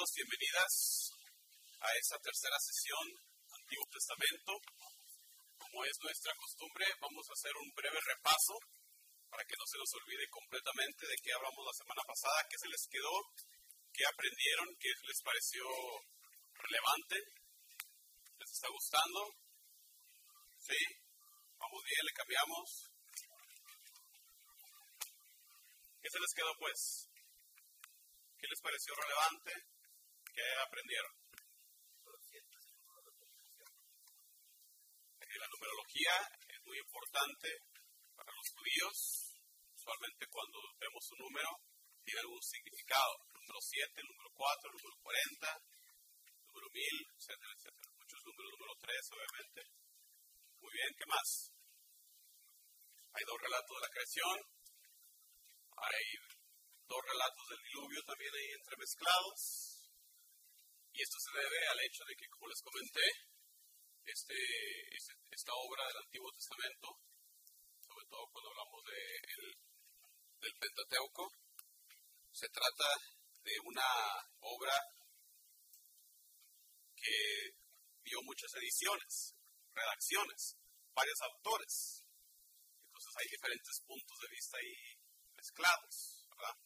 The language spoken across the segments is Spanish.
bienvenidos, bienvenidas a esta tercera sesión Antiguo Testamento. Como es nuestra costumbre, vamos a hacer un breve repaso para que no se nos olvide completamente de qué hablamos la semana pasada, qué se les quedó, qué aprendieron, qué les pareció relevante. ¿Les está gustando? ¿Sí? Vamos bien, le cambiamos. ¿Qué se les quedó pues? ¿Qué les pareció relevante? ¿Qué aprendieron? La numerología es muy importante para los judíos. Usualmente cuando vemos un número tiene algún significado. El número 7, el número 4, el número 40, el número 1000, etcétera, etcétera. Muchos números, número 3 obviamente. Muy bien, ¿qué más? Hay dos relatos de la creación. Hay dos relatos del diluvio también ahí entremezclados. Y esto se debe al hecho de que, como les comenté, este, este esta obra del Antiguo Testamento, sobre todo cuando hablamos de del Pentateuco, se trata de una obra que dio muchas ediciones, redacciones, varios autores. Entonces hay diferentes puntos de vista ahí mezclados, ¿verdad?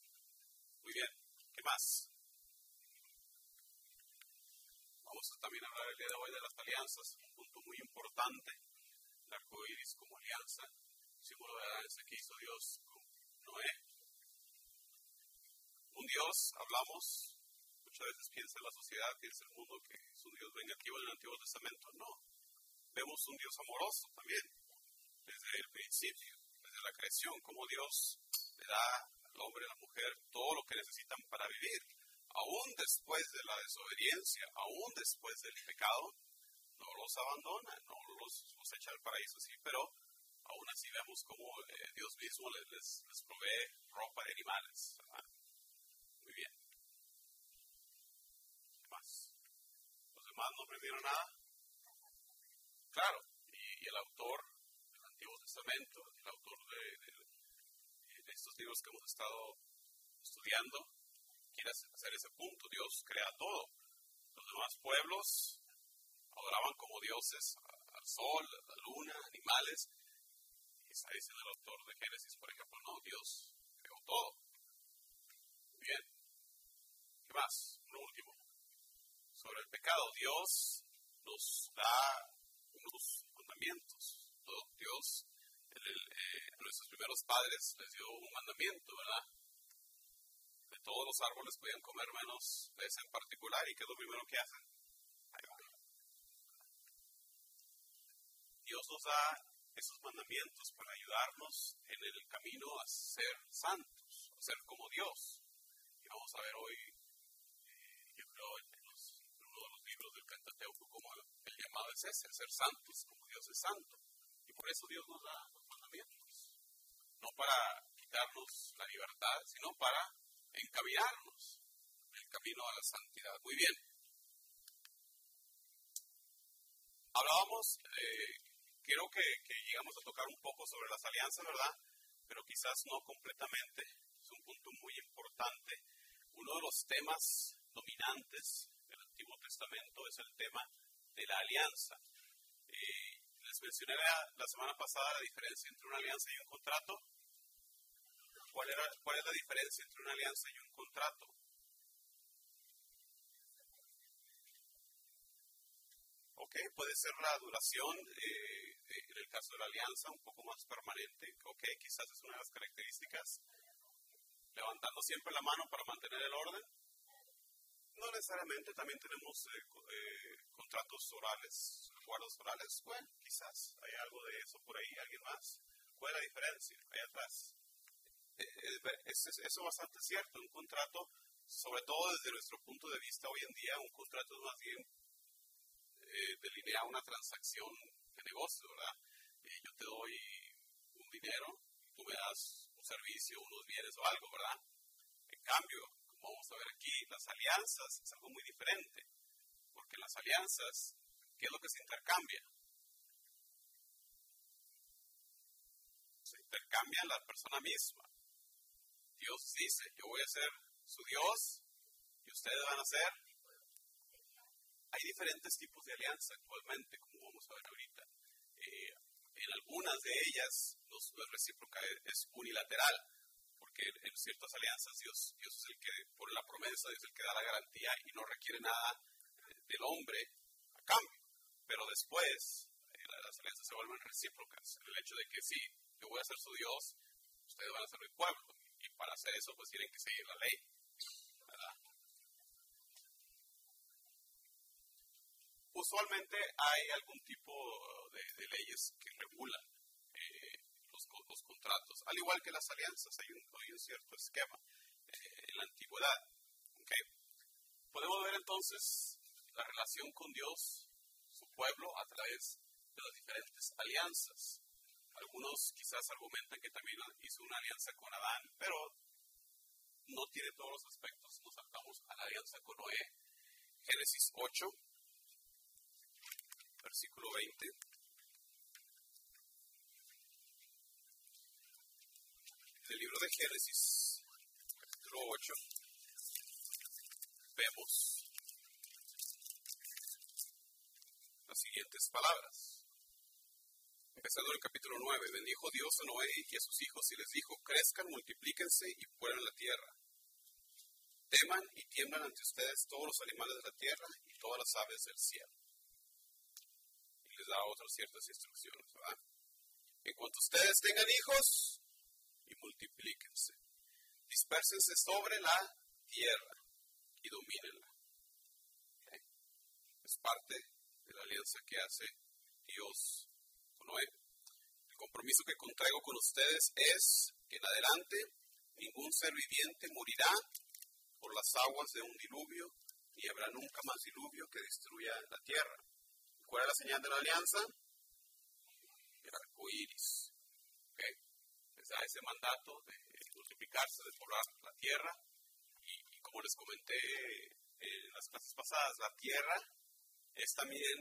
Muy bien, ¿qué más? Vamos también hablar el día de hoy de las alianzas, un punto muy importante, el arco iris como alianza, símbolo de alianza que hizo Dios con Noé. Un Dios, hablamos, muchas veces piensa en la sociedad, piensa en el mundo que es un Dios vengativo en el Antiguo Testamento. No, vemos un Dios amoroso también, desde el principio, desde la creación, como Dios le da al hombre a la mujer todo lo que necesitan para vivir. Aún después de la desobediencia, aún después del pecado, no los abandona, no los, echa al paraíso, sí, pero aún así vemos como eh, Dios mismo les, les, provee ropa de animales. Muy bien. ¿Qué más? ¿Los demás no aprendieron nada? Claro, y, el autor del Antiguo Testamento, el autor de estos libros que hemos estado estudiando, quiere hacer ese punto. Dios crea todo. Los demás pueblos adoraban como dioses al sol, a la luna, animales. Y está diciendo el autor de Génesis, por ejemplo, no, Dios creó todo. Bien. ¿Qué más? Uno último. Sobre el pecado, Dios nos da unos mandamientos. Dios eh, a nuestros primeros padres les dio un mandamiento, ¿verdad? Todos los árboles podían comer menos de ese en particular. ¿Y qué es lo primero que hacen? Dios nos da esos mandamientos para ayudarnos en el camino a ser santos, a ser como Dios. Y vamos a ver hoy, eh, yo creo, en, uno de los libros del Pentateuco, como el, el llamado es ese, ser santos, como Dios es santo. Y por eso Dios nos da no para quitarnos la libertad, sino para encaminarnos en el camino a la santidad. Muy bien. Hablábamos, eh, que, que, llegamos a tocar un poco sobre las alianzas, ¿verdad? Pero quizás no completamente. Es un punto muy importante. Uno de los temas dominantes del Antiguo Testamento es el tema de la alianza. Eh, les mencioné la, semana pasada la diferencia entre una alianza y un contrato. ¿Cuál, era, ¿Cuál es la diferencia entre una alianza y un contrato? Ok, puede ser la duración, eh, en el caso de la alianza, un poco más permanente. Ok, quizás es una de las características. Levantando siempre la mano para mantener el orden. No necesariamente, también tenemos eh, eh, contratos orales, acuerdos orales. Bueno, quizás hay algo de eso por ahí, alguien más. ¿Cuál es la diferencia? Ahí atrás. Eh, eso es bastante cierto. Un contrato, sobre todo desde nuestro punto de vista hoy en día, un contrato es más bien delinea una transacción de negocio, ¿verdad? yo te doy un dinero, tú me das un servicio, unos bienes o algo, ¿verdad? En cambio, vamos a ver aquí, las alianzas es algo muy diferente, porque las alianzas, ¿qué es lo que se intercambia? Se intercambia la persona misma. Dios dice, yo voy a ser su Dios y ustedes van a ser. Hay diferentes tipos de alianza actualmente, como vamos a ver ahorita. Eh, en algunas de ellas no, es recíproca, es unilateral, porque en ciertas alianzas Dios, es el que pone la promesa, Dios es el que da la garantía y no requiere nada del hombre a cambio. Pero después eh, las alianzas se vuelven recíprocas, el hecho de que sí, yo voy a ser su Dios, ustedes van a ser mi pueblo, para hacer eso pues tienen que seguir la ley. Usualmente hay algún tipo de, leyes que regulan eh, los, contratos, al igual que las alianzas, hay un, cierto esquema eh, en la antigüedad. Podemos ver entonces la relación con Dios, su pueblo, a través de las diferentes alianzas. Algunos quizás argumentan que también hizo una alianza con Adán, pero no tiene todos los aspectos. Nos saltamos a la alianza con Noé. Génesis 8, versículo 20. En el libro de Génesis, capítulo 8, vemos las siguientes palabras. Empezando el capítulo 9, bendijo Dios a Noé y a sus hijos y les dijo, crezcan, multiplíquense y pueblen la tierra. Teman y tiemblan ante ustedes todos los animales de la tierra y todas las aves del cielo les da otras ciertas instrucciones, ¿verdad? En cuanto ustedes tengan hijos, y multiplíquense. Dispérsense sobre la tierra y domínenla. Es parte de la alianza que hace Dios El compromiso que contraigo con ustedes es que en adelante ningún ser viviente morirá por las aguas de un diluvio, ni habrá nunca más diluvio que destruya la tierra. ¿Cuál es la señal de la alianza? El arco iris. ¿Okay? Les da ese mandato de multiplicarse, de poblar la tierra. Y, como les comenté en las clases pasadas, la tierra es también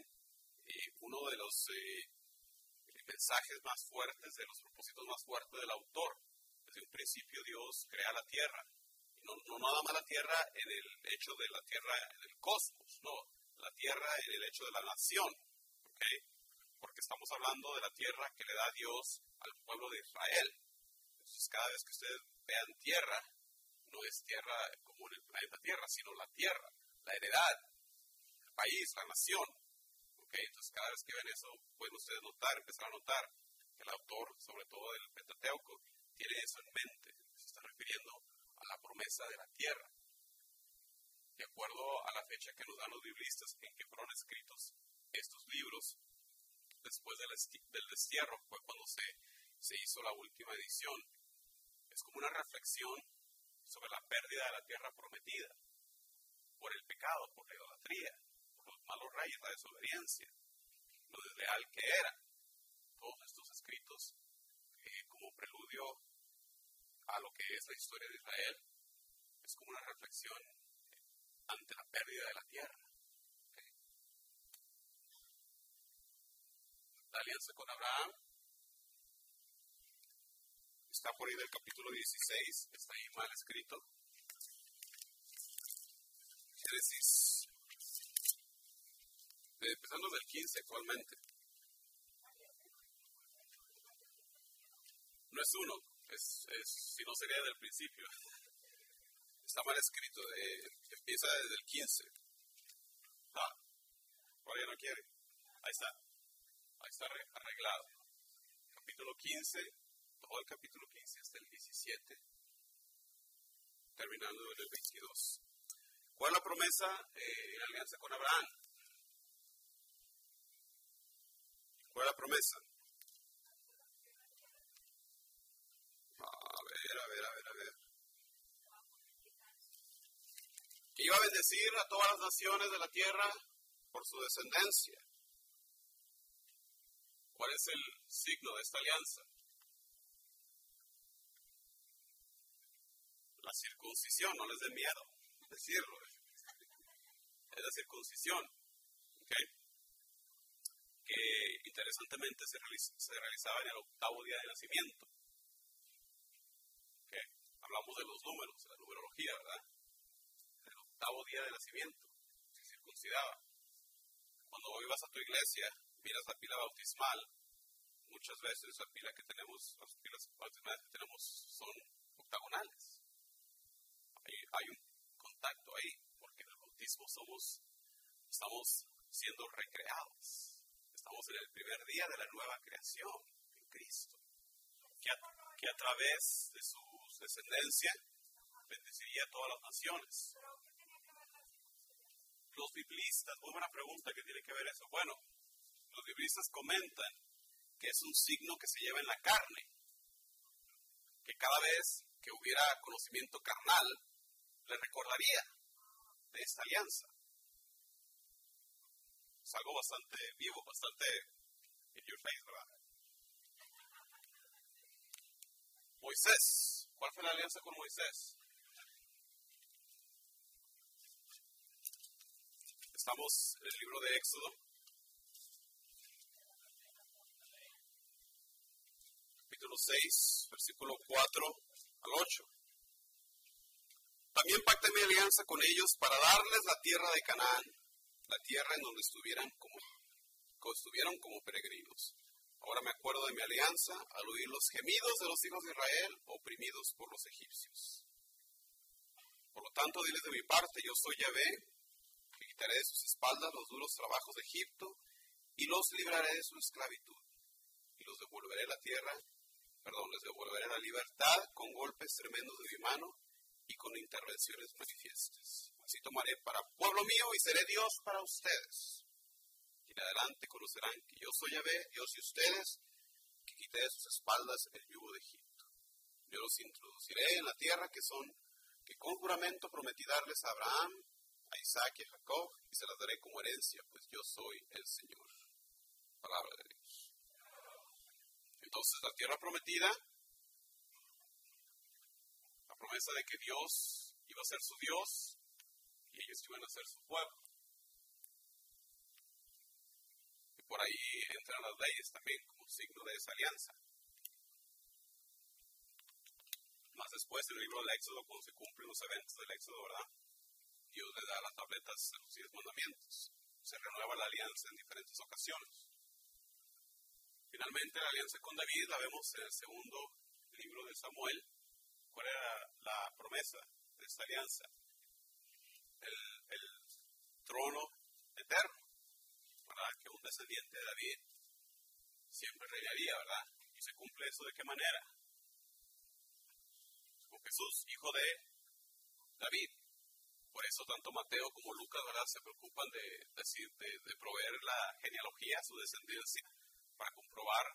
eh, uno de los eh, mensajes más fuertes, de los propósitos más fuertes del autor. Desde un principio Dios crea la tierra. No, no nada más la tierra en el hecho de la tierra en el cosmos, no, la tierra en el hecho de la nación, Porque estamos hablando de la tierra que le da Dios al pueblo de Israel. Entonces, cada vez que ustedes vean tierra, no es tierra como en el planeta Tierra, sino la tierra, la heredad, el país, la nación. Entonces, cada vez que ven eso, pueden ustedes notar, empezar a notar que el autor, sobre todo del Pentateuco, tiene eso en mente. Se está refiriendo a la promesa de la tierra de acuerdo a la fecha que nos dan los biblistas en que fueron escritos estos libros, después del, del destierro, fue cuando se, se hizo la última edición. Es como una reflexión sobre la pérdida de la tierra prometida, por el pecado, por la idolatría, malos reyes, la desobediencia, lo desleal que era. Todos estos escritos eh, como preludio a lo que es la historia de Israel, es como una reflexión ante la pérdida de la tierra. La alianza con Abraham está por ahí del capítulo 16, está ahí mal escrito. Génesis, empezando del 15 actualmente. No es uno, es, si no sería del principio. Está mal escrito, empieza desde el 15. Ah, todavía no quiere. Ahí está. Ahí está arreglado. Capítulo 15, todo el capítulo 15 hasta el 17, terminando en el 22. ¿Cuál es la promesa eh, en alianza con Abraham? ¿Cuál la promesa? A ver, a ver, a ver, a ver. que iba a bendecir a todas las naciones de la tierra por su descendencia. ¿Cuál es el signo de esta alianza? La circuncisión, no les dé miedo decirlo. Es la circuncisión. Que interesantemente se, realizaba en el octavo día de nacimiento. Hablamos de los números, de la numerología, ¿verdad? día de nacimiento, se circuncidaba. Cuando hoy vas a tu iglesia, miras la pila bautismal, muchas veces la pila que tenemos, las pilas bautismales que tenemos son octagonales. Hay, hay un contacto ahí, porque en el bautismo somos, estamos siendo recreados. Estamos en el primer día de la nueva creación en Cristo, que a, que través de su descendencia bendeciría a todas las naciones. Los biblistas, muy buena pregunta, ¿qué tiene que ver eso? Bueno, los biblistas comentan que es un signo que se lleva en la carne, que cada vez que hubiera conocimiento carnal, le recordaría de esta alianza. Es algo bastante vivo, bastante in your face, ¿verdad? Moisés, ¿cuál fue la alianza con Moisés? Estamos en el libro de Éxodo. Capítulo 6, versículo 4 al 8. También pacté mi alianza con ellos para darles la tierra de Canaán, la tierra en donde estuvieran como, estuvieron como peregrinos. Ahora me acuerdo de mi alianza al oír los gemidos de los hijos de Israel oprimidos por los egipcios. Por lo tanto, diles de mi parte, yo soy Yahvé, quitaré de sus espaldas los duros trabajos de Egipto y los libraré de su esclavitud y los devolveré la tierra, perdón, les devolveré la libertad con golpes tremendos de mi mano y con intervenciones manifiestas. Así tomaré para pueblo mío y seré Dios para ustedes. Y en adelante conocerán que yo soy Yahvé, Dios de ustedes, que quité de sus espaldas el yugo de Egipto. Yo los introduciré en la tierra que son, que con juramento prometí darles a Abraham, a Isaac y a Jacob, y se las daré como herencia, pues yo soy el Señor. Palabra de Dios. Entonces, la tierra prometida, la promesa de que Dios iba a ser su Dios y ellos iban a ser su pueblo. Y por ahí entran las leyes también como signo de esa alianza. Más después en el libro del Éxodo, cuando se cumplen los eventos del Éxodo, ¿verdad? Dios le da las tabletas de los diez mandamientos. Se renueva la alianza en diferentes ocasiones. Finalmente, la alianza con David la vemos en el segundo libro de Samuel. ¿Cuál era la promesa de esta alianza? El, el trono eterno, ¿verdad? Que un descendiente de David siempre reinaría, ¿verdad? Y se cumple eso de qué manera? Con Jesús, hijo de David. Por eso tanto Mateo como Lucas ¿verdad? se preocupan de, decir, de, proveer la genealogía a su descendencia para comprobar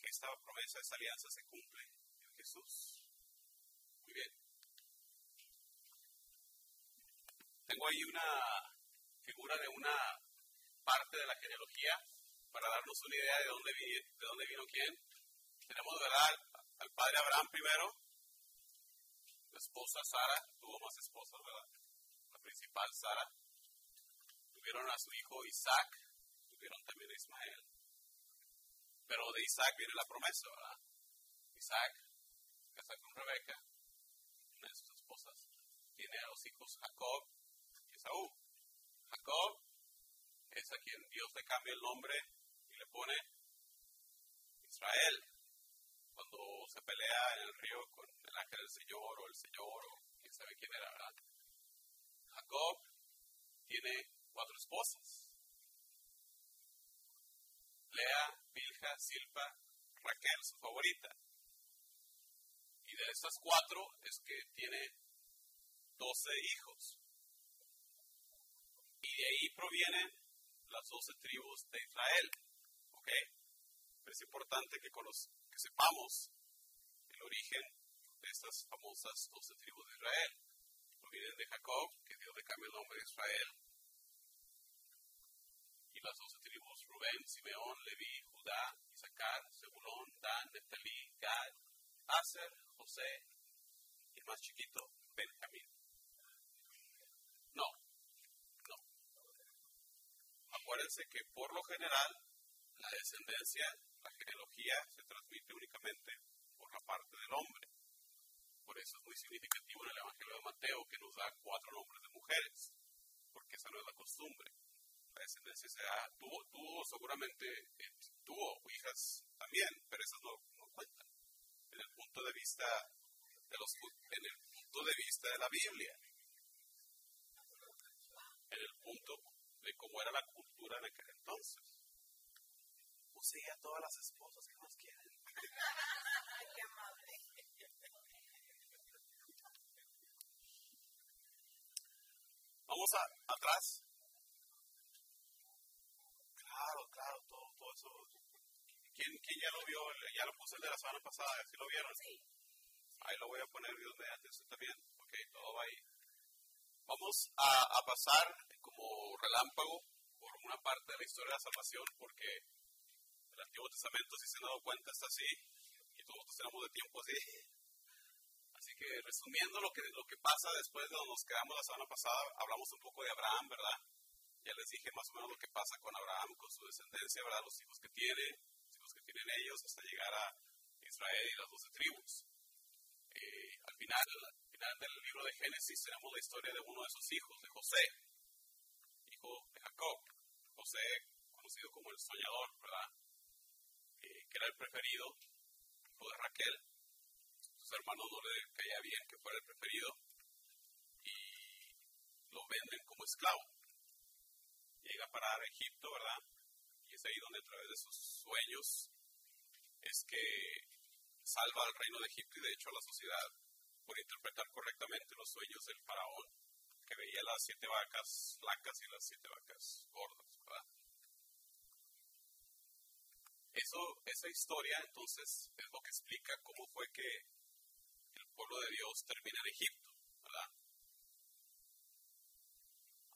que esta promesa, esta alianza se cumple en Jesús. Muy bien. Tengo ahí una figura de una parte de la genealogía para darnos una idea de dónde, vino, de dónde vino quién. Tenemos, ¿verdad? Al padre Abraham primero, la esposa Sara, tuvo más esposas, ¿verdad? La principal Sara. Tuvieron a su hijo Isaac, tuvieron también a Ismael. Pero de Isaac viene la promesa, ¿verdad? Isaac, casa con Rebeca, una de sus esposas, tiene a los hijos Jacob Esaú. Jacob es a quien Dios le cambia el nombre y le pone Israel cuando se pelea en el río con el ángel del Señor o el Señor o quién sabe quién era. Jacob tiene cuatro esposas. Lea, Bilja, Silpa, Raquel, su favorita. Y de estas cuatro es que tiene doce hijos. Y de ahí provienen las doce tribus de Israel. ¿Ok? es importante que, que sepamos el origen de estas famosas doce tribus de Israel. Provienen de Jacob, que Dios le cambia el nombre de Israel. Y las doce tribus, Rubén, Simeón, Leví, Judá, Isaacar, Zebulón, Dan, Neftalí, Gad, Aser, José y el más chiquito, Benjamín. No, no. Acuérdense que por lo general la descendencia la genealogía se transmite únicamente por la parte del hombre. Por eso es muy significativo en el Evangelio de Mateo que nos da cuatro nombres de mujeres porque esa no es la costumbre. La descendencia será, tuvo, tuvo seguramente, eh, tuvo hijas también, pero esas no, no cuentan. En el punto de vista de los, en el punto de vista de la Biblia, en el punto de cómo era la cultura en aquel entonces. Puse a todas las esposas que nos quieren. Qué amable. Vamos a, atrás. Claro, claro, todo, todo eso. ¿Quién, ¿Quién, ya lo vio? Ya lo puse el de la semana pasada, ¿sí lo vieron? Sí. Ahí lo voy a poner Dios mediante usted también. Ok, todo va ahí. Vamos a, a, pasar como relámpago por una parte de la historia de la salvación, porque el Antiguo Testamento, si se han dado cuenta, está así, y todos tenemos de tiempo así. Así que resumiendo lo que, lo que pasa después de donde nos quedamos la semana pasada, hablamos un poco de Abraham, ¿verdad? Ya les dije más o menos lo que pasa con Abraham, con su descendencia, ¿verdad? Los hijos que tiene, los hijos que tienen ellos, hasta llegar a Israel y las doce tribus. Eh, al final, del libro de Génesis tenemos la historia de uno de sus hijos, de José, José, conocido como el soñador, ¿verdad? Eh, que era el preferido, hijo de Raquel. Sus hermanos no le caía bien que fuera el preferido y lo venden como esclavo. Llega a parar Egipto, ¿verdad? Y es ahí donde a través de sus sueños es que salva al reino de Egipto y de hecho a la sociedad por interpretar correctamente los sueños del faraón, que veía las siete vacas blancas y las siete vacas gordas, ¿verdad? Eso, esa historia entonces es lo que explica cómo fue que el pueblo de Dios termina en Egipto, ¿verdad?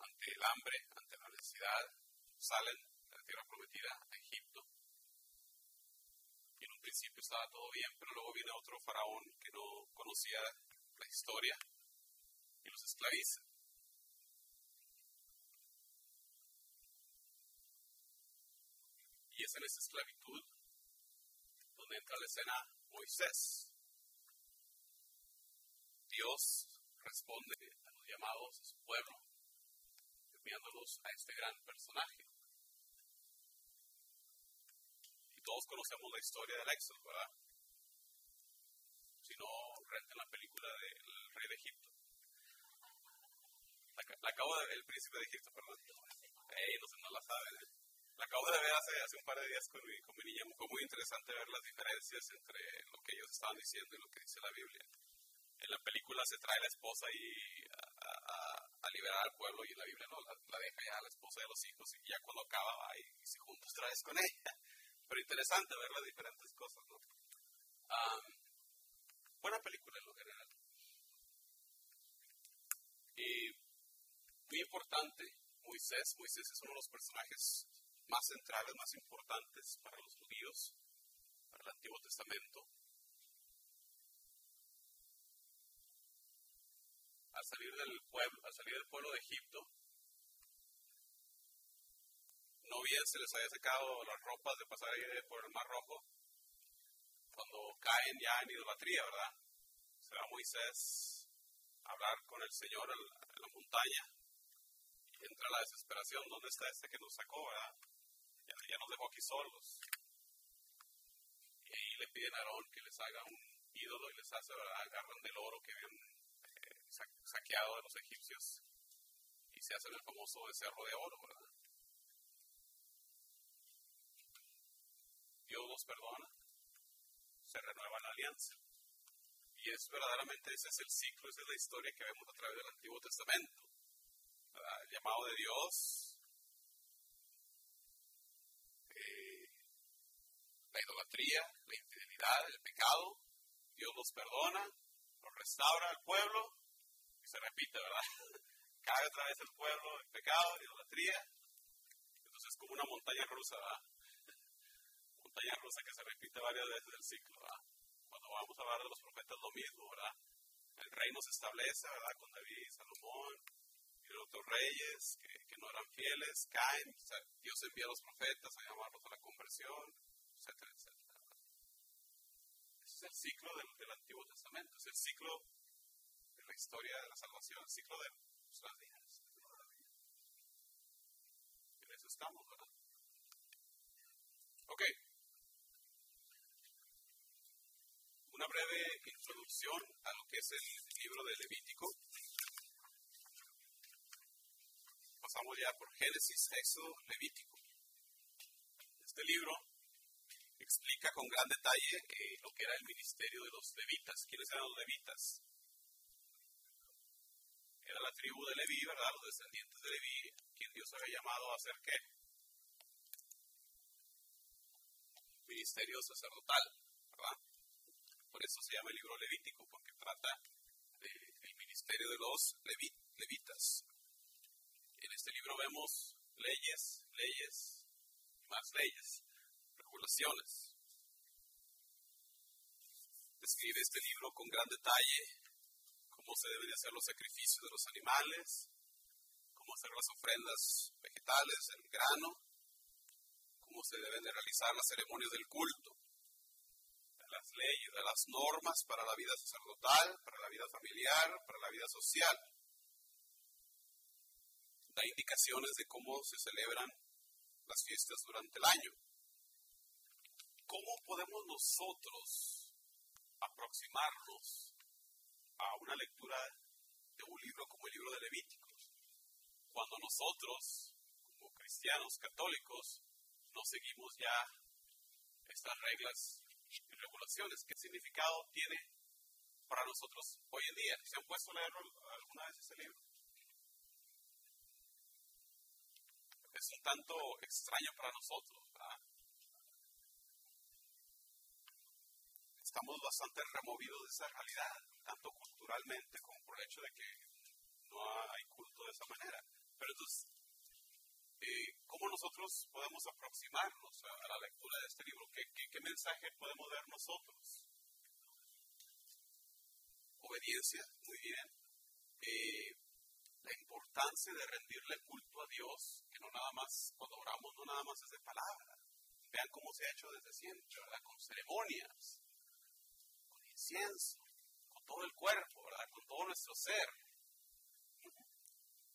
Ante el hambre, ante la necesidad, salen de la tierra prometida a Egipto. Y en un principio estaba todo bien, pero luego viene otro faraón que no conocía la historia y los esclaviza. Y es en esa esclavitud donde entra la escena Moisés. Dios responde a los llamados de su pueblo, enviándolos a este gran personaje. Y todos conocemos la historia del Éxodo, ¿verdad? Si no, renten la película del Rey de Egipto. La, acabo de ver, el príncipe de Egipto, perdón. Ey, no sé, no la saben. ¿eh? La acabo de ver hace, hace un par de días con mi, con mi niña. Fue muy interesante ver las diferencias entre lo que ellos estaban diciendo y lo que dice la Biblia. En la película se trae la esposa y a, a, liberar al pueblo y en la Biblia no, la, deja ya a la esposa a los hijos y ya cuando acaba va y, y se junta otra vez con ella. Pero interesante ver las diferentes cosas, ¿no? Um, buena película en lo general. Y muy importante, Moisés. Moisés es uno de los personajes más centrales, más importantes para los judíos, para el Antiguo Testamento. Al salir del pueblo, al salir del pueblo de Egipto, no bien se les haya secado las ropas de pasar ahí por el Mar Rojo, cuando caen ya en idolatría, ¿verdad? Se va Moisés a hablar con el Señor en la, en la montaña y entra la desesperación. ¿Dónde está este que nos sacó, verdad? Ya, ya, nos dejó aquí solos. Y ahí le piden a Aarón que les haga un ídolo y les hace, ¿verdad? Agarran del oro que habían eh, saqueado de los egipcios y se hacen el famoso becerro de oro, ¿verdad? Dios los perdona se renueva la alianza. Y es verdaderamente, ese es el ciclo, esa es la historia que vemos a través del Antiguo Testamento. ¿verdad? El llamado de Dios, la idolatría, la infidelidad, el pecado, Dios los perdona, los restaura al pueblo y se repite, ¿verdad? Cae otra vez el pueblo, el pecado, la idolatría. Entonces es como una montaña rusa, ¿verdad? montaña rusa que se repite varias veces el ciclo, ¿verdad? Cuando vamos a hablar de los profetas, lo mismo, ¿verdad? El reino se establece, ¿verdad? Con David, Salomón, y los otros reyes que, que no eran fieles, caen, o sea, Dios envía a los profetas a llamarlos a la conversión, etcétera, etcétera. Ese es el ciclo del, Antiguo Testamento, es el ciclo de la historia de la salvación, el ciclo de nuestras vidas. En eso estamos, ¿verdad? Ok. Una breve introducción a lo que es el libro de Levítico. Pasamos ya por Génesis, Éxodo, Levítico. Este libro explica con gran detalle eh, lo que era el ministerio de los levitas. ¿Quiénes eran los levitas? Era la tribu de Leví, ¿verdad? Los descendientes de Leví, quien Dios había llamado a hacer qué? Ministerio sacerdotal, ¿verdad? Por eso se llama el libro Levítico, porque trata del ministerio de los levitas. En este libro vemos leyes, leyes, más leyes, regulaciones. Describe este libro con gran detalle cómo se deben hacer los sacrificios de los animales, cómo hacer las ofrendas vegetales, el grano, cómo se deben de realizar las ceremonias del culto, de las leyes, de las normas para la vida sacerdotal, para la vida familiar, para la vida social. Da indicaciones de cómo se celebran las fiestas durante el año. ¿Cómo podemos nosotros aproximarnos a una lectura de un libro como el libro de Levíticos, cuando nosotros, como cristianos católicos, no seguimos ya estas reglas y regulaciones. ¿Qué significado tiene para nosotros hoy en día? ¿Se han puesto a leer alguna vez ese libro? Es un tanto extraño para nosotros. Estamos bastante removidos de esa realidad tanto culturalmente como por el hecho de que no hay culto de esa manera. Pero entonces, eh, ¿cómo nosotros podemos aproximarnos a, la lectura de este libro? ¿Qué, qué, mensaje podemos ver nosotros? Obediencia, muy bien. Eh, la importancia de rendirle culto a Dios, que no nada más, cuando oramos, no nada más es de palabra. Vean cómo se ha hecho desde siempre. Con ceremonias, con todo el cuerpo, ¿verdad? Con todo nuestro ser.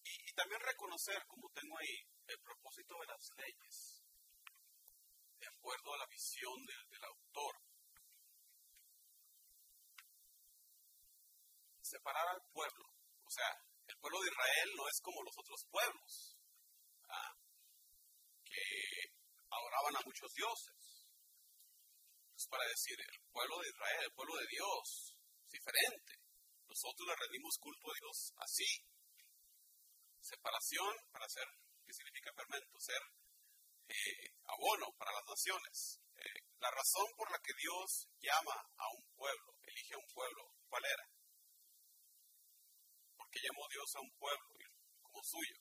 Y, también reconocer, como tengo ahí, el propósito de las leyes, de acuerdo a la visión del autor. Separar al pueblo. O sea, el pueblo de Israel no es como los otros pueblos, que adoraban a muchos dioses. Es para decir, el pueblo de Israel, el pueblo de Dios, diferente. Nosotros le rendimos culto a Dios así. Separación para ser, ¿qué significa fermento? Ser eh, abono para las naciones. Eh, la razón por la que Dios llama a un pueblo, elige a un pueblo, ¿cuál era? Porque llamó Dios a un pueblo como suyo.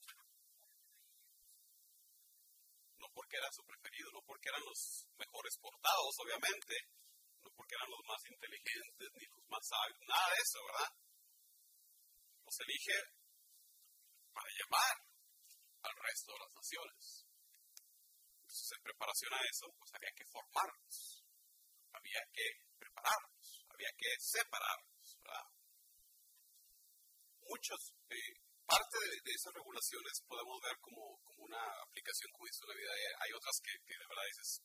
No porque era su preferido, no porque los mejores portados, obviamente, no porque eran los más inteligentes ni los más sabios, nada de eso, ¿verdad? Los elige para llamar al resto de las naciones. Entonces, en preparación a eso, pues había que formarlos, había que prepararlos, había que separarlos, ¿verdad? Muchos, eh, parte de, esas regulaciones podemos ver como, como una aplicación como dice la vida. Hay otras que, que de verdad dices,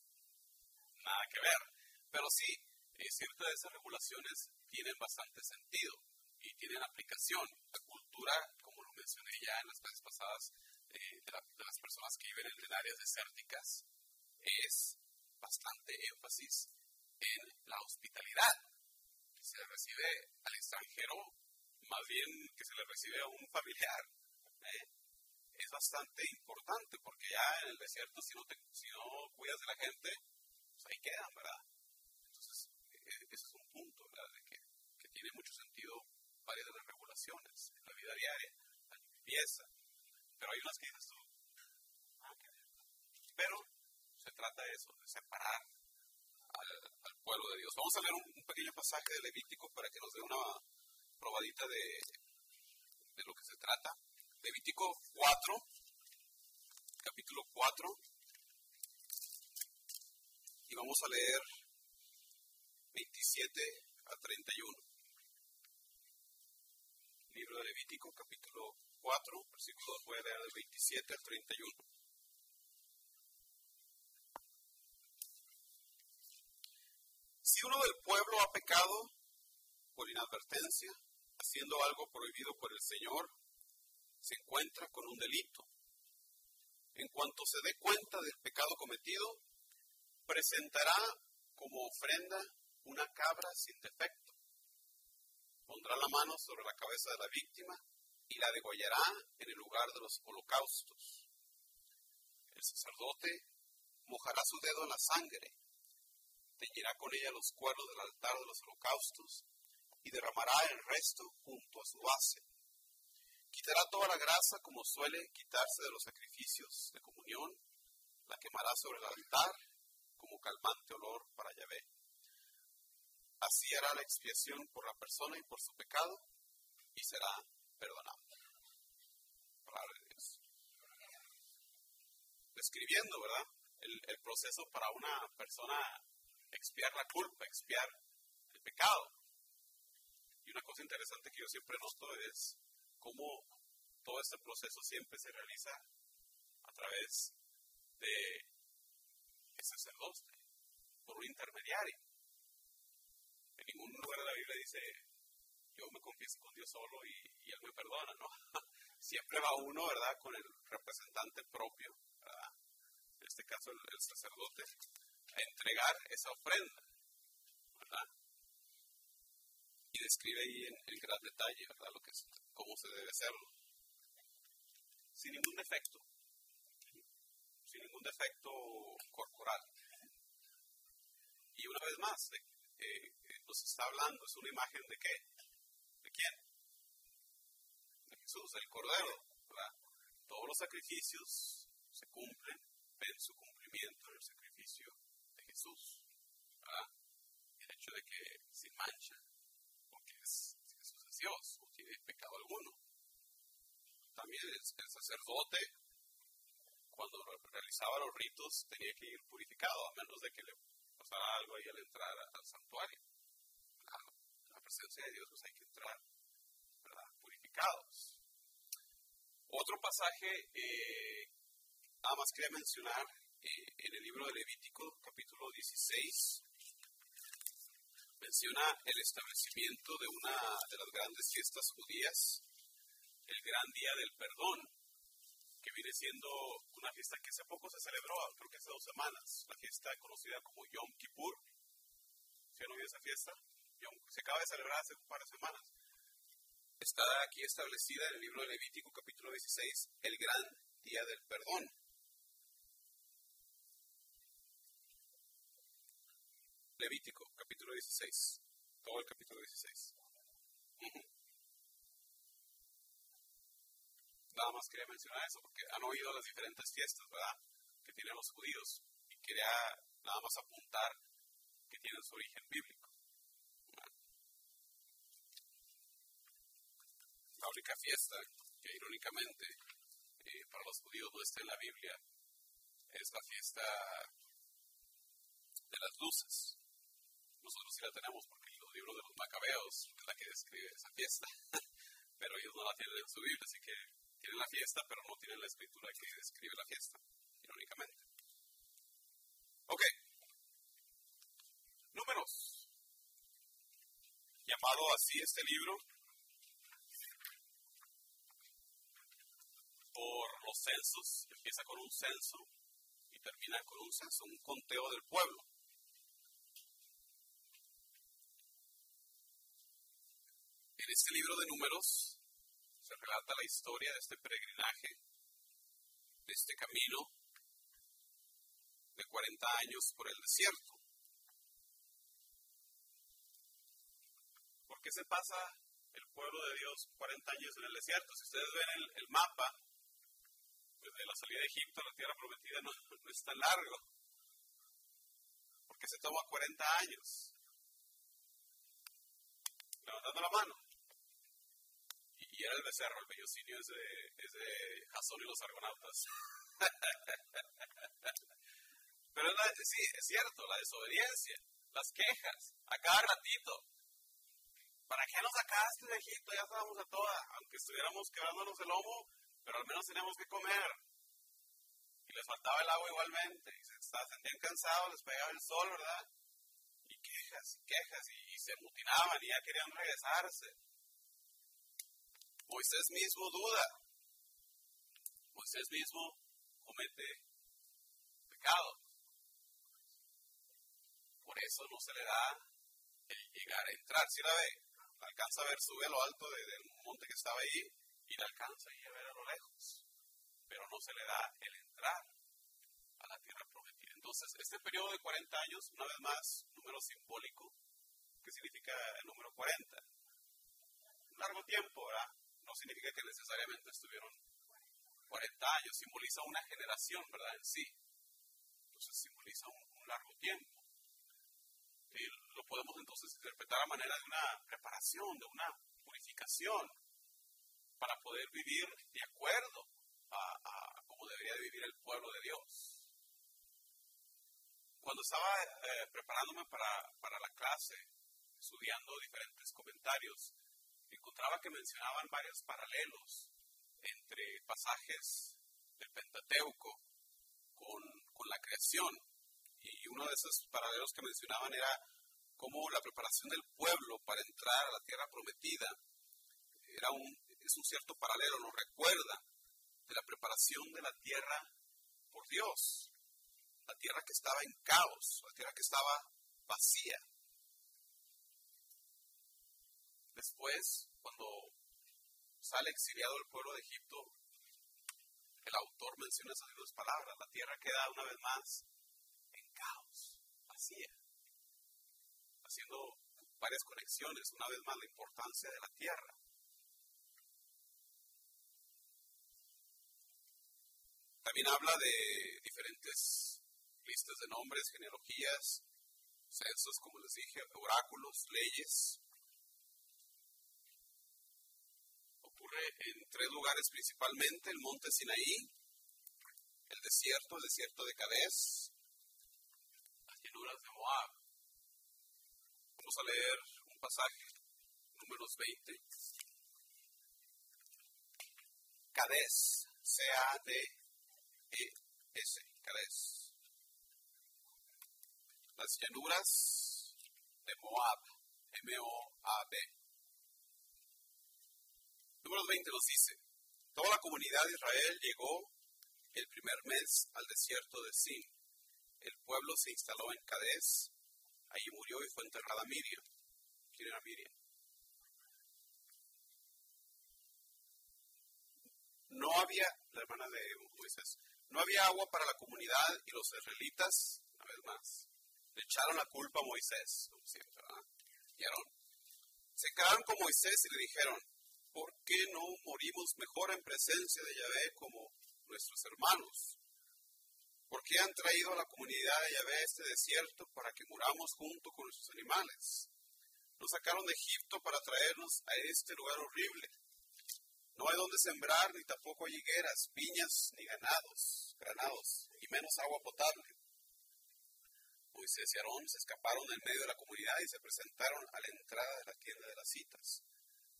nada que ver. Pero sí, eh, ciertas de esas regulaciones tienen bastante sentido y tienen aplicación. La cultura, como lo mencioné ya en las clases pasadas, eh, de, las personas que viven en, áreas desérticas, es bastante énfasis en la hospitalidad. Se recibe al extranjero más bien que se le recibe a un familiar. ¿eh? Es bastante importante porque ya en el desierto, si no, te, si no cuidas de la gente, pues ahí quedan, ¿verdad? ese es un punto De que, que, tiene mucho sentido varias de las regulaciones en la vida diaria, la limpieza. Pero hay unas que dices tú, ah, pero se trata de eso, de separar al, pueblo de Dios. Vamos a leer un, pequeño pasaje de Levítico para que nos dé una probadita de, de lo que se trata. Levítico 4, capítulo 4, y vamos a leer 27 a 31. Libro de Levítico, capítulo 4, versículo 9 al 27 al 31. Si uno del pueblo ha pecado por inadvertencia, haciendo algo prohibido por el Señor, se encuentra con un delito. En cuanto se dé cuenta del pecado cometido, presentará como ofrenda una cabra sin defecto. Pondrá la mano sobre la cabeza de la víctima y la degollará en el lugar de los holocaustos. El sacerdote mojará su dedo en la sangre, teñirá con ella los cuernos del altar de los holocaustos y derramará el resto junto a su base. Quitará toda la grasa como suele quitarse de los sacrificios de comunión, la quemará sobre el altar como calmante olor para Yahvé. Así hará la expiación por la persona y por su pecado y será perdonado. Palabra de Dios. Describiendo, ¿verdad? El, el proceso para una persona expiar la culpa, expiar el pecado. Una cosa interesante que yo siempre noto es cómo todo este proceso siempre se realiza a través de el sacerdote, por un intermediario. En ningún lugar de la Biblia dice, yo me confieso con Dios solo y, Él me perdona, ¿no? Siempre va uno, ¿verdad?, con el representante propio, ¿verdad? En este caso el sacerdote, a entregar esa ofrenda, ¿verdad? Y describe ahí en, gran detalle, ¿verdad? Lo que es, cómo se debe hacerlo. Sin ningún defecto. Sin ningún defecto corporal. Y una vez más, eh, nos está hablando, es una imagen de qué? ¿De quién? De Jesús, el Cordero, ¿verdad? Todos los sacrificios se cumplen, ven su cumplimiento en el sacrificio Jesús. El hecho de que sin mancha, porque es, Jesús es Dios, no tiene pecado alguno. También el, sacerdote, cuando realizaba los ritos, tenía que ir purificado, a menos de que le pasara algo ahí al entrar al santuario. Claro, en la presencia de Dios pues hay que entrar purificados. Otro pasaje, eh, nada más quería mencionar, en el libro de Levítico, capítulo 16, menciona el establecimiento de una de las grandes fiestas judías, el Gran Día del Perdón, que viene siendo una fiesta que hace poco se celebró, creo que hace dos semanas, la fiesta conocida como Yom Kippur. ¿Sí han esa fiesta? se acaba de celebrar hace un par de semanas. Está aquí establecida en el libro de Levítico capítulo 16, el Gran Día del Perdón. Levítico, capítulo 16. Todo el capítulo 16. Nada más quería mencionar eso, porque han oído las diferentes fiestas, ¿verdad? Que tienen los judíos. Y quería nada más apuntar que tienen su origen bíblico. La única fiesta que irónicamente eh, para los judíos no está en la Biblia es la fiesta de las luces. Nosotros sí la tenemos porque los libros de los macabeos es la que describe esa fiesta. pero ellos no la tienen en su Biblia, así que tienen la fiesta, pero no tienen la escritura que describe la fiesta, irónicamente. Ok. Números. Llamado así este libro por los censos. Empieza con un censo y termina con un censo, un conteo del pueblo. En este libro de números se relata la historia de este peregrinaje, de este camino de 40 años por el desierto. ¿Por qué se pasa el pueblo de Dios 40 años en el desierto? Si ustedes ven el, mapa, pues de la salida de Egipto a la tierra prometida no, es tan largo. ¿Por qué se toma 40 años? Levantando la mano y era el becerro, el bellocinio es de, es de Jasón y los argonautas. Pero sí, es cierto, la desobediencia, las quejas, a cada ratito. ¿Para qué nos sacaste de Egipto? Ya estábamos a toda, aunque estuviéramos quebrándonos el lomo, pero al menos teníamos que comer. Y les faltaba el agua igualmente, y se sentían cansados, les pegaba el sol, ¿verdad? ¿Y quejas y quejas y, se mutinaban y ya querían regresarse. Moisés mismo duda. Moisés mismo comete pecado. Por eso no se le da el llegar a entrar. Si la ve, alcanza a ver, sube a lo alto del monte que estaba ahí y le alcanza a ver a lo lejos. Pero no se le da el entrar a la tierra prometida. Entonces, este periodo de 40 años, una vez más, número simbólico, que significa el número 40. Un largo tiempo, ¿verdad? No significa que necesariamente estuvieron 40 años, simboliza una generación, ¿verdad? En sí. Entonces simboliza un, largo tiempo. Y lo podemos entonces interpretar a manera de una preparación, de una purificación, para poder vivir de acuerdo a, cómo debería vivir el pueblo de Dios. Cuando estaba eh, preparándome para, para la clase, estudiando diferentes comentarios, encontraba que mencionaban varios paralelos entre pasajes del Pentateuco con, con la creación. Y uno de esos paralelos que mencionaban era cómo la preparación del pueblo para entrar a la tierra prometida era un, es un cierto paralelo, nos recuerda de la preparación de la tierra por Dios, la tierra que estaba en caos, la tierra que estaba vacía. Después, cuando sale exiliado el pueblo de Egipto, el autor menciona esas dos palabras. La tierra queda una vez más en caos, vacía. Haciendo varias conexiones, una vez más la importancia de la tierra. También habla de diferentes listas de nombres, genealogías, censos, como les dije, oráculos, leyes, en tres lugares principalmente, el monte Sinaí, el desierto, el desierto de Cadés, las llanuras de Moab. Vamos a leer un pasaje, números 20. Cadés, C-A-D-E-S, Cadés. Las llanuras de Moab, M-O-A-B. Número 20 nos dice, toda la comunidad de Israel llegó el primer mes al desierto de Sin. El pueblo se instaló en Cadés, allí murió y fue enterrada Miriam. ¿Quién era Miriam? No había, la hermana de Moisés, no había agua para la comunidad y los israelitas, una vez más, le echaron la culpa a Moisés, como siempre. Se quedaron con Moisés y le dijeron, ¿por qué no morimos mejor en presencia de Yahvé como nuestros hermanos? ¿Por qué han traído a la comunidad de Yahvé este desierto para que muramos junto con nuestros animales? Nos sacaron de Egipto para traernos a este lugar horrible. No hay donde sembrar, ni tampoco hay higueras, piñas, ni ganados, granados, y menos agua potable. Moisés y Aarón se escaparon en medio de la comunidad y se presentaron a la entrada de la tienda de las citas.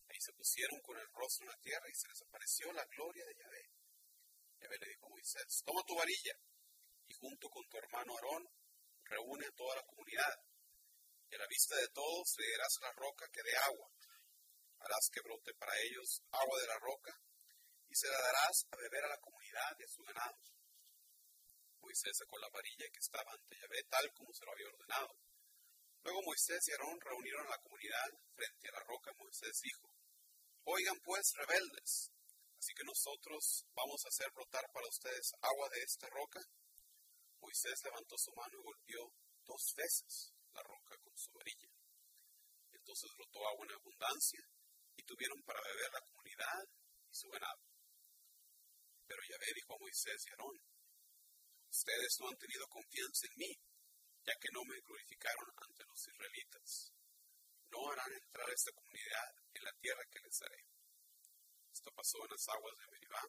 Ahí se pusieron con el rostro en la tierra y se les apareció la gloria de Yahvé. Yahvé le dijo a Moisés, toma tu varilla y junto con tu hermano Aarón reúne a toda la comunidad. Y a la vista de todos leerás la roca que dé agua. Harás que brote para ellos agua de la roca y se la darás a beber a la comunidad y a su ganado. Moisés sacó la varilla que estaba ante Yahvé tal como se lo había ordenado. Luego Moisés y Aarón reunieron a la comunidad frente a la roca. Moisés dijo, Oigan pues, rebeldes, así que nosotros vamos a hacer brotar para ustedes agua de esta roca. Moisés levantó su mano y golpeó dos veces la roca con su varilla. Entonces brotó agua en abundancia y tuvieron para beber la comunidad y su ganado. Pero Yahvé dijo a Moisés y Aarón, ustedes no han tenido confianza en mí, ya que no me glorificaron ante los israelitas no harán entrar esta comunidad en la tierra que les daré. Esto pasó en las aguas de Meribá.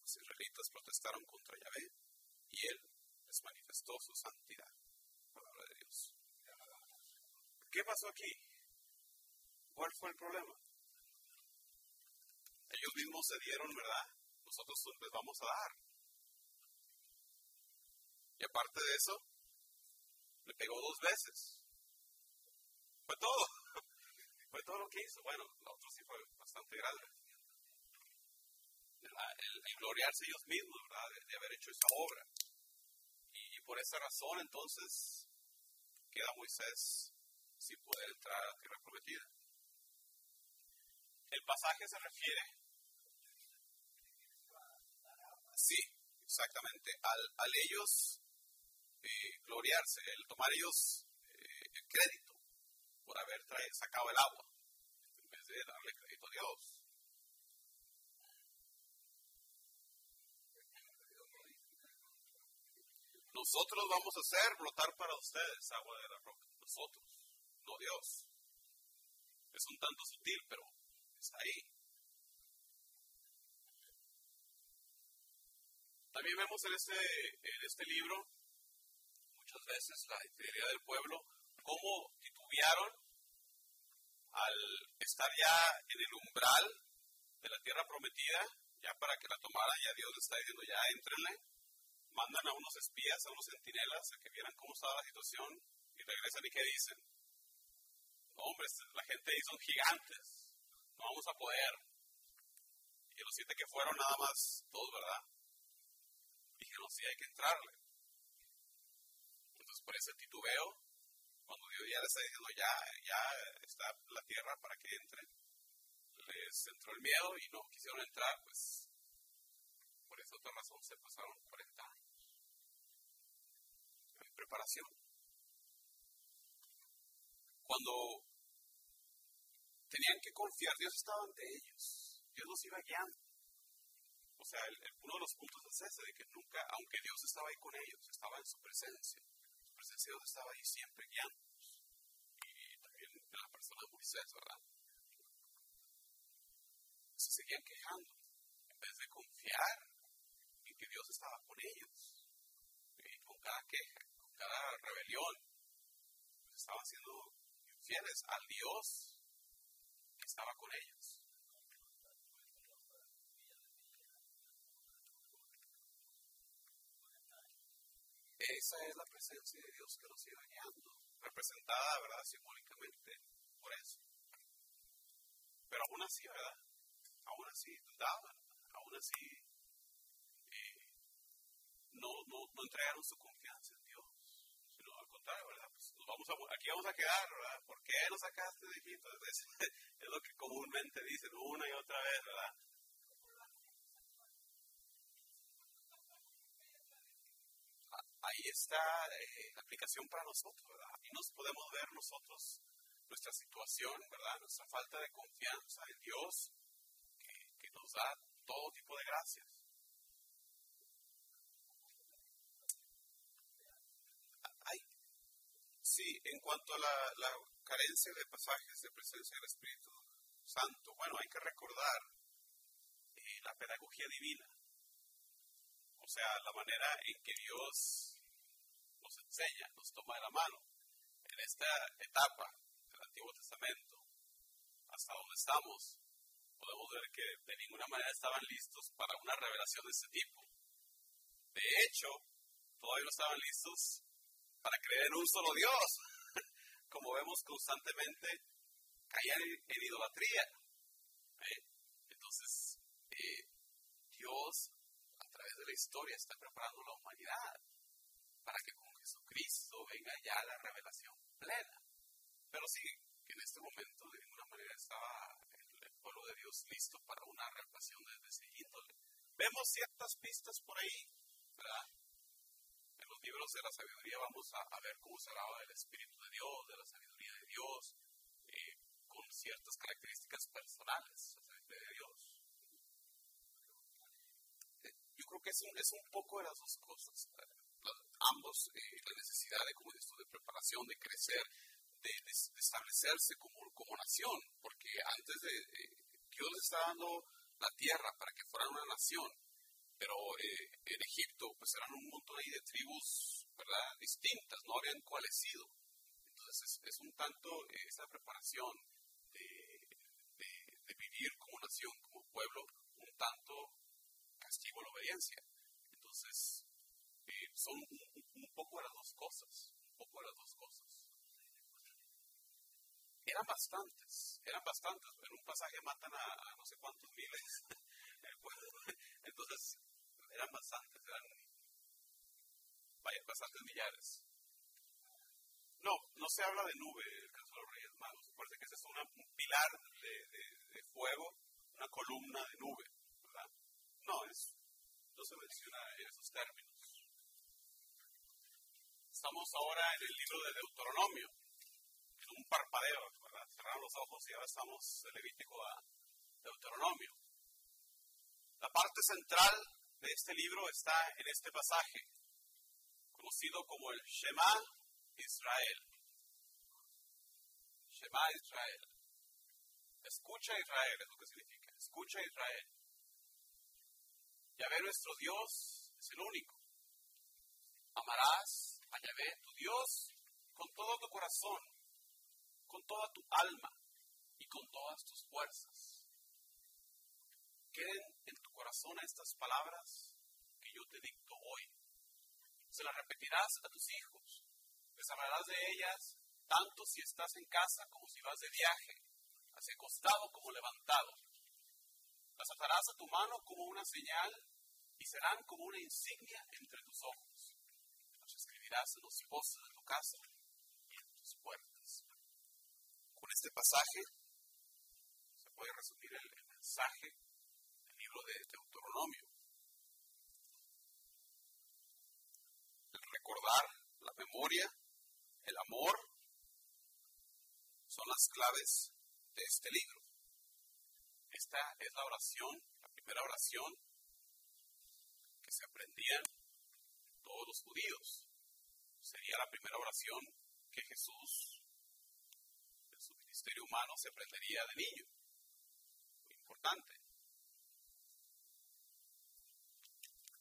Los israelitas protestaron contra Yahvé y él les manifestó su santidad. Palabra de Dios. ¿Qué pasó aquí? ¿Cuál fue el problema? Ellos mismos se dieron, ¿verdad? Nosotros les vamos a dar. Y aparte de eso, le pegó dos veces. Fue todo. Fue todo lo que hizo. Bueno, la otra sí fue bastante grande. El, gloriarse ellos mismos, ¿verdad? De, haber hecho esa obra. Y, por esa razón, entonces, queda Moisés sin poder entrar a la tierra prometida. El pasaje se refiere. Sí, exactamente. Al, al ellos eh, gloriarse, el tomar ellos eh, el crédito por haber sacado el agua, en vez de darle crédito a Dios. Nosotros vamos a hacer brotar para ustedes agua de la roca. Nosotros, no Dios. Es un tanto sutil, pero está ahí. También vemos en este, en este libro muchas veces la infidelidad del pueblo, cómo titubearon al estar ya en el umbral de la tierra prometida, ya para que la tomaran, ya Dios les está diciendo, ya entrenle, mandan a unos espías, a unos centinelas, a que vieran cómo estaba la situación, y regresan y qué dicen. No, hombre, la gente ahí son gigantes, no vamos a poder. Y los siete que fueron nada más, todos, ¿verdad? Dijeron, sí, hay que entrarle por ese titubeo, cuando Dios ya les está diciendo, ya, ya está la tierra para que entren, les entró el miedo y no quisieron entrar, pues por esa otra razón se pasaron 40 años en preparación. Cuando tenían que confiar, Dios estaba ante ellos, Dios los iba guiando. O sea, uno de los puntos es ese, de que nunca, aunque Dios estaba ahí con ellos, estaba en su presencia presencia de Dios estaba ahí siempre guiando Y también la persona de Moisés, ¿verdad? Se seguían quejando en vez de confiar en que Dios estaba con ellos. Y con cada queja, con cada rebelión, pues estaban siendo infieles al Dios que estaba con ellos. Esa es la presencia de Dios que nos iba guiando, representada, ¿verdad? Simbólicamente por eso. Pero aún así, ¿verdad? Aún así dudaban, aún así eh, no, no, no entregaron su confianza en Dios, sino al contrario, ¿verdad? Pues nos vamos a, aquí vamos a quedar, ¿verdad? ¿Por qué nos sacaste de Egipto? Es, es lo que comúnmente dicen una y otra vez, ¿verdad? Ahí está eh, la aplicación para nosotros, ¿verdad? Ahí nos podemos ver nosotros nuestra situación, ¿verdad? Nuestra falta de confianza en Dios, que, nos da todo tipo de gracias. sí, en cuanto a la, carencia de pasajes de presencia del Espíritu Santo, bueno, hay que recordar eh, la pedagogía divina. O sea, la manera en que Dios nos enseña, nos toma de la mano en esta etapa del Antiguo Testamento, hasta donde estamos, podemos ver que de ninguna manera estaban listos para una revelación de este tipo. De hecho, todavía no estaban listos para creer en un solo Dios. Como vemos constantemente, caían en, idolatría. ¿eh? Entonces, eh, Dios, a través de la historia, está preparando la humanidad para que Jesucristo venga ya la revelación plena. Pero sí, que en este momento de ninguna manera estaba el, pueblo de Dios listo para una revelación de, ese índole. Vemos ciertas pistas por ahí, ¿verdad? En los libros de la sabiduría vamos a, ver cómo se hablaba del Espíritu de Dios, de la sabiduría de Dios, eh, con ciertas características personales de Dios. Eh, yo creo que es un, es un poco de las dos cosas ambos eh, la necesidad de, como de preparación, de crecer, de, establecerse como, como, nación, porque antes de Dios les está dando la tierra para que fueran una nación, pero eh, en Egipto pues eran un montón ahí de tribus, ¿verdad? Distintas, no habían coalescido. Entonces es, un tanto eh, esa preparación de, de, vivir como nación, como pueblo, un tanto castigo a la obediencia. Entonces, son un, poco las dos cosas, un poco las dos cosas. eran bastantes, eran bastantes. En un pasaje matan a, no sé cuántos miles. Entonces, eran bastantes, eran bastantes millares. No, no se habla de nube el caso de los Reyes Magos. Parece que ese es un pilar de, fuego, una columna de nube. ¿verdad? No, no se menciona en esos términos. Estamos ahora en el libro de Deuteronomio, en un parpadeo, ¿verdad? Cerraron los ojos y ahora estamos en Levítico a Deuteronomio. La parte central de este libro está en este pasaje, conocido como el Shema Israel. Shema Israel. Escucha Israel es lo que significa. Escucha Israel. Yahvé nuestro Dios es el único. Amarás a tu Dios con todo tu corazón, con toda tu alma y con todas tus fuerzas. Queden en tu corazón estas palabras que yo te dicto hoy. Se las repetirás a tus hijos les hablarás de ellas tanto si estás en casa como si vas de viaje, hacia acostado como levantado. Las atarás a tu mano como una señal y serán como una insignia entre tus ojos. Los postes de tu casa y tus puertas. Con este pasaje se puede resumir el, el mensaje del libro de Deuteronomio. El recordar la memoria el amor son las claves de este libro. Esta es la oración, la primera oración que se aprendían todos los judíos. Sería la primera oración que Jesús en su ministerio humano se aprendería de niño. Muy importante.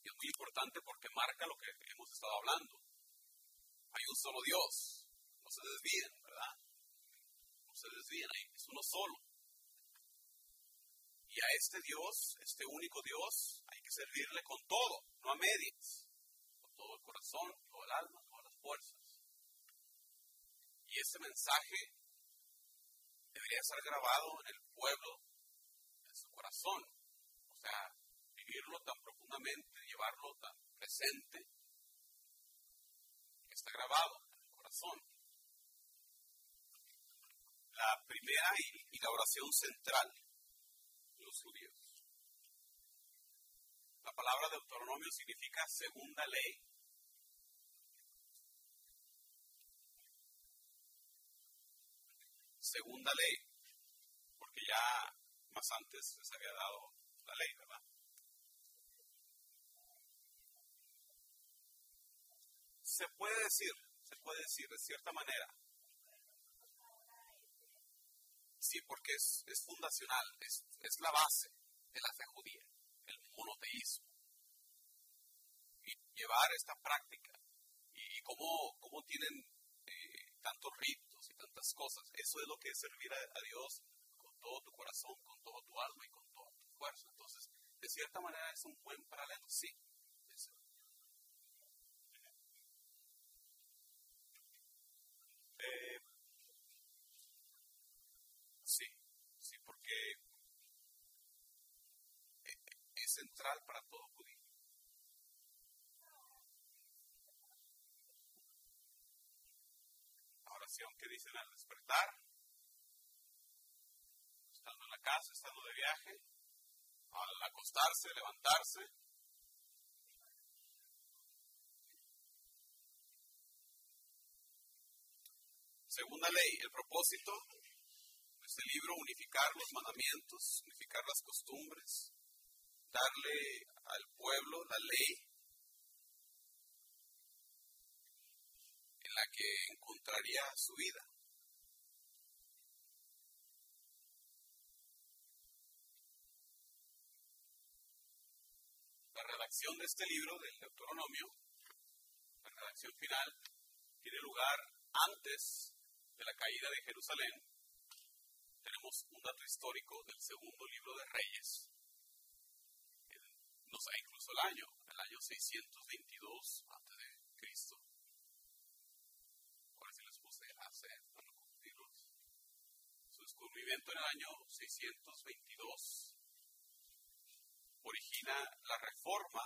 Y es muy importante porque marca lo que hemos estado hablando. Hay un solo Dios, no se desvíen, ¿verdad? No se desvíen, es uno solo. Y a este Dios, este único Dios, hay que servirle con todo, no a medias, con todo el corazón, todo el alma, Y este mensaje debería ser grabado en el pueblo, en su corazón. O sea, vivirlo tan profundamente, llevarlo tan presente, que está grabado en el corazón la primera y, la oración central de los judíos. La palabra Deuteronomio significa segunda ley. Segunda ley, porque ya más antes les había dado la ley, ¿verdad? Se puede decir, se puede decir de cierta manera, Sí, porque es, es fundacional, es, es, la base de la fe judía, el monoteísmo. Y llevar esta práctica y cómo, cómo tienen eh, tantos ritos y tantas cosas, eso es lo que es servir a, Dios con todo tu corazón, con todo tu alma y con toda tu fuerza. Entonces, de cierta manera es un buen paralelo, sí. Eh, que es central para todo que dicen al despertar, estando en la casa, estando de viaje, al acostarse, levantarse. Segunda ley, el propósito este libro unificar los mandamientos, unificar las costumbres, darle al pueblo la ley la que encontraría su vida. La redacción de este libro del Deuteronomio, la redacción final, tiene lugar antes de la caída de Jerusalén tenemos un dato histórico del segundo libro de Reyes. Nos da incluso el año, el año 622 antes de Cristo. Ahora sí les puse hace para no confundirlos. Descubrimiento en el año 622 origina la reforma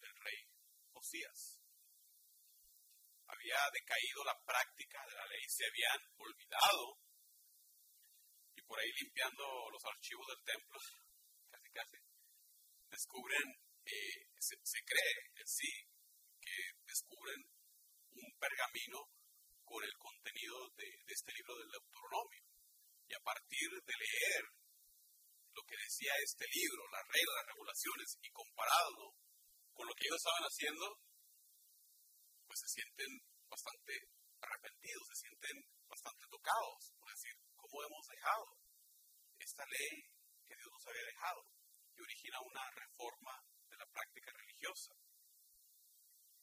del rey Josías. Había decaído la práctica de la ley, se habían olvidado y por ahí limpiando los archivos del templo, casi casi, descubren, eh, se, cree en sí que descubren un pergamino con el contenido de, este libro del Deuteronomio. Y a partir de leer lo que decía este libro, las reglas, las regulaciones, y compararlo con lo que ellos estaban haciendo, pues se sienten bastante arrepentidos, se sienten bastante tocados, por decir, ¿cómo hemos dejado esta ley que Dios nos había dejado? Y origina una reforma de la práctica religiosa.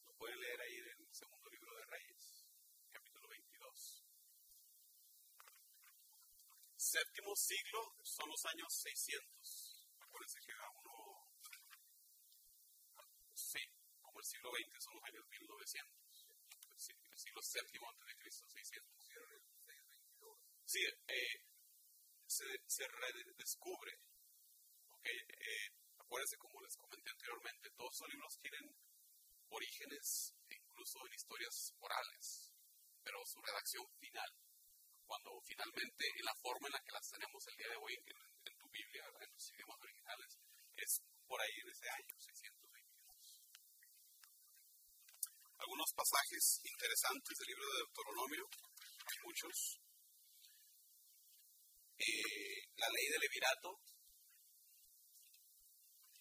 Lo pueden leer ahí en el segundo libro de Reyes, capítulo 22 séptimo siglo son los años 600. Acuérdense que era uno, sí, como el siglo XX son los años 1900. El siglo séptimo antes de Cristo, 600. Sí, eh, se, se redescubre. Okay, eh, acuérdense, como les comenté anteriormente, todos los libros tienen orígenes, incluso en historias orales, pero su redacción final cuando finalmente en la forma en la que las tenemos el día de hoy en, tu Biblia, en los idiomas originales, es por ahí en ese año 622. Algunos pasajes interesantes del libro de Deuteronomio, muchos. Eh, la ley del Levirato,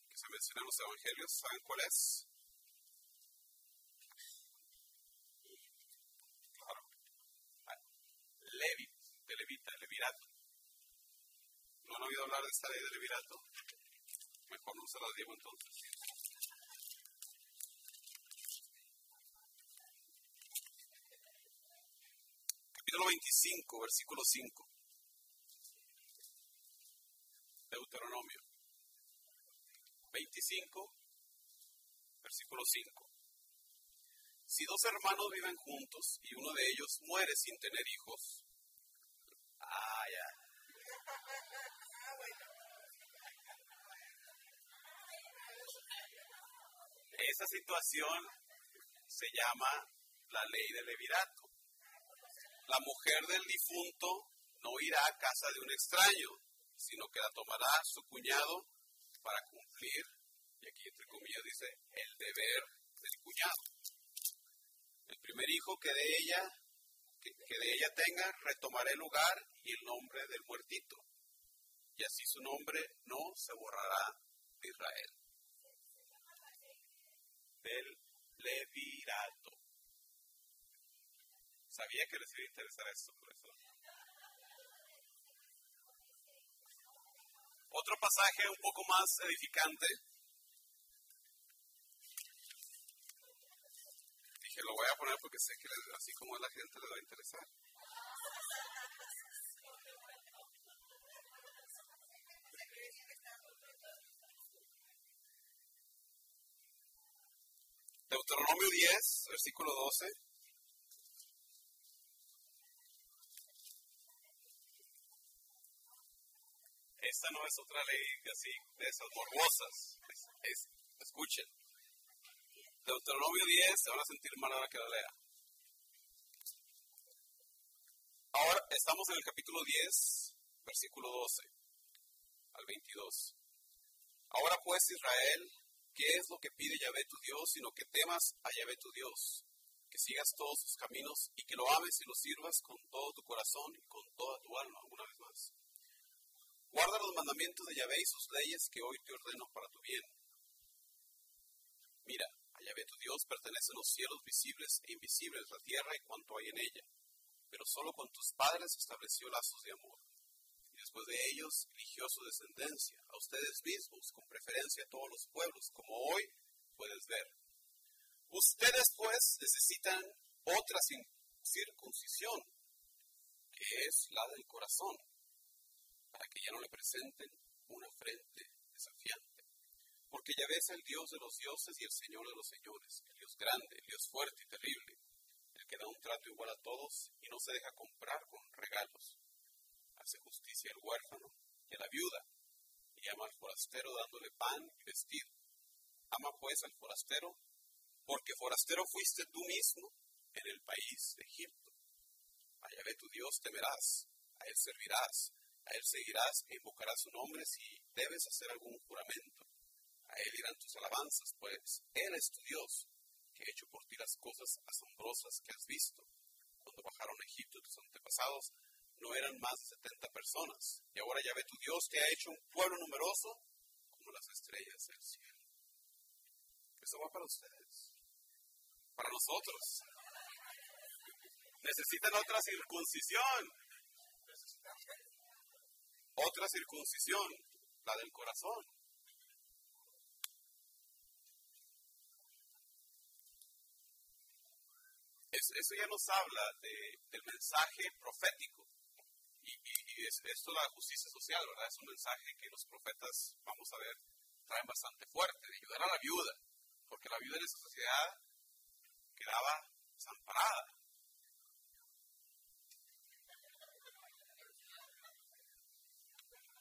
que se menciona en los evangelios, ¿saben cuál es? Levit, de Levita, Levirato. ¿No han oído hablar de esta ley de Levirato? Mejor no se las digo entonces. Capítulo 25, versículo 5. Deuteronomio 25, versículo 5. Si dos hermanos viven juntos y uno de ellos muere sin tener hijos, ah, ya. Esa situación se llama la ley del levirato. La mujer del difunto no irá a casa de un extraño, sino que la tomará su cuñado para cumplir, y aquí entre comillas dice, el deber del cuñado. El primer hijo que de ella, que, de ella tenga, retomará el lugar y el nombre del muertito. Y así su nombre no se borrará de Israel. Del Levirato. Sabía que les iba a interesar esto. Otro pasaje un poco más edificante que lo voy a poner porque sé que así como a la gente le va a interesar. Deuteronomio 10, versículo 12. Esta no es otra ley así de esas morbosas. escuchen. Deuteronomio 10, se van a sentir mal ahora que la lea. Ahora estamos en el capítulo 10, versículo 12 al 22. Ahora pues Israel, ¿qué es lo que pide Yahvé tu Dios, sino que temas a Yahvé tu Dios, que sigas todos sus caminos y que lo ames y lo sirvas con todo tu corazón y con toda tu alma, una vez más. Guarda los mandamientos de Yahvé y sus leyes que hoy te ordeno para tu bien. Mira, Yahvé tu Dios pertenecen los cielos visibles e invisibles, la tierra y cuanto hay en ella. Pero solo con tus padres estableció lazos de amor. Y después de ellos eligió su descendencia, a ustedes mismos, con preferencia a todos los pueblos, como hoy puedes ver. Ustedes pues necesitan otra circuncisión, que es la del corazón, para que ya no le presenten una frente desafiante. Porque Yahvé es el Dios de los dioses y el Señor de los señores, el Dios grande, el Dios fuerte y terrible, el que da un trato igual a todos y no se deja comprar con regalos. hace justicia al huérfano y a la viuda, y ama al forastero dándole pan y vestido. Ama pues al forastero, porque forastero fuiste tú mismo en el país de Egipto. A Yahvé tu Dios temerás, a él servirás, a él seguirás e invocarás su nombre si debes hacer algún juramento. Él irán tus alabanzas, pues él es tu Dios, que ha hecho por ti las cosas asombrosas que has visto. Cuando bajaron a Egipto tus antepasados, no eran más de 70 personas, y ahora Yahvé tu Dios te ha hecho un pueblo numeroso como las estrellas del cielo. Eso va para ustedes, para nosotros. Necesitan otra circuncisión. Otra circuncisión, la del corazón. Eso, ya nos habla del mensaje profético. Y, y, es, esto la justicia social, ¿verdad? Es un mensaje que los profetas, vamos a ver, traen bastante fuerte, de ayudar a la viuda. Porque la viuda en esa sociedad quedaba desamparada.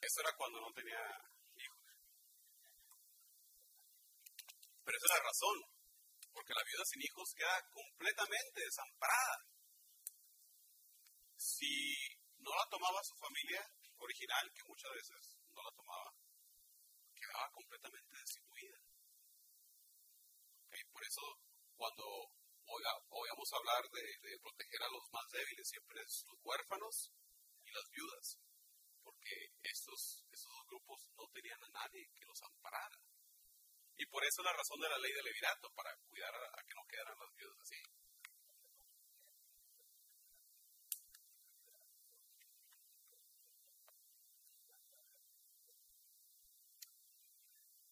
Eso era cuando no tenía hijos. Pero esa es la razón, porque la viuda sin hijos queda completamente desamparada. Si no la tomaba su familia original, que muchas veces no la tomaba, quedaba completamente destituida. por eso, cuando oigamos hablar de, de, proteger a los más débiles, siempre es los huérfanos y las viudas porque estos, estos dos grupos no tenían a nadie que los amparara. Y por eso la razón de la ley del levirato, para cuidar a, que no quedaran las viudas así.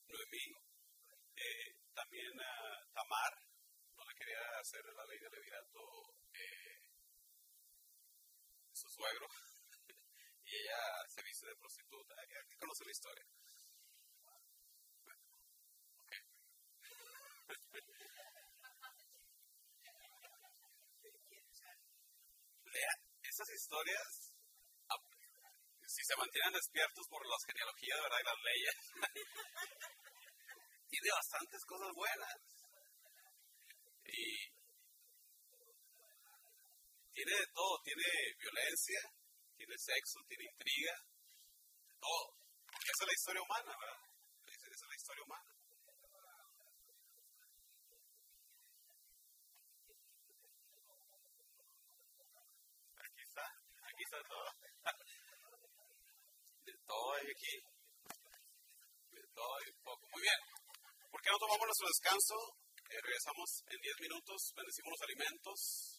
Noemí, eh, también a Tamar, no le quería hacer la ley del levirato eh, su suegro y ella se viste de prostituta. ¿Qué conoce la historia? Esas historias. Ah, si se mantienen despiertos por las genealogías ¿verdad? y las leyes, tiene bastantes cosas buenas. Y tiene de todo, tiene violencia, tiene sexo, tiene intriga, todo. Porque esa es la historia humana, ¿verdad? Esa es la historia humana. Aquí está, está todo. De todo hay aquí. De todo hay poco. Muy bien. ¿Por qué no tomamos nuestro descanso? Eh, regresamos en 10 minutos, bendecimos los alimentos.